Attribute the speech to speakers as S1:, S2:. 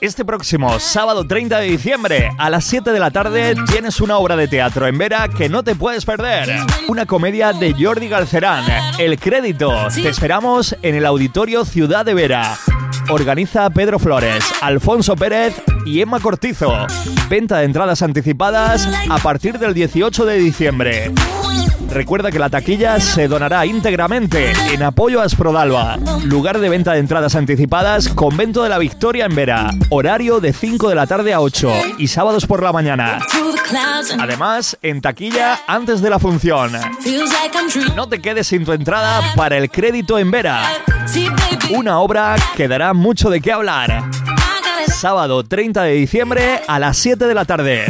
S1: Este próximo sábado 30 de diciembre a las 7 de la tarde tienes una obra de teatro en Vera que no te puedes perder. Una comedia de Jordi Galcerán, El Crédito. Te esperamos en el Auditorio Ciudad de Vera. Organiza Pedro Flores, Alfonso Pérez y Emma Cortizo. Venta de entradas anticipadas a partir del 18 de diciembre. Recuerda que la taquilla se donará íntegramente en apoyo a Esprodalba. Lugar de venta de entradas anticipadas, Convento de la Victoria en Vera. Horario de 5 de la tarde a 8 y sábados por la mañana. Además, en taquilla antes de la función. No te quedes sin tu entrada para el crédito en Vera. Una obra que dará mucho de qué hablar. Sábado 30 de diciembre a las 7 de la tarde.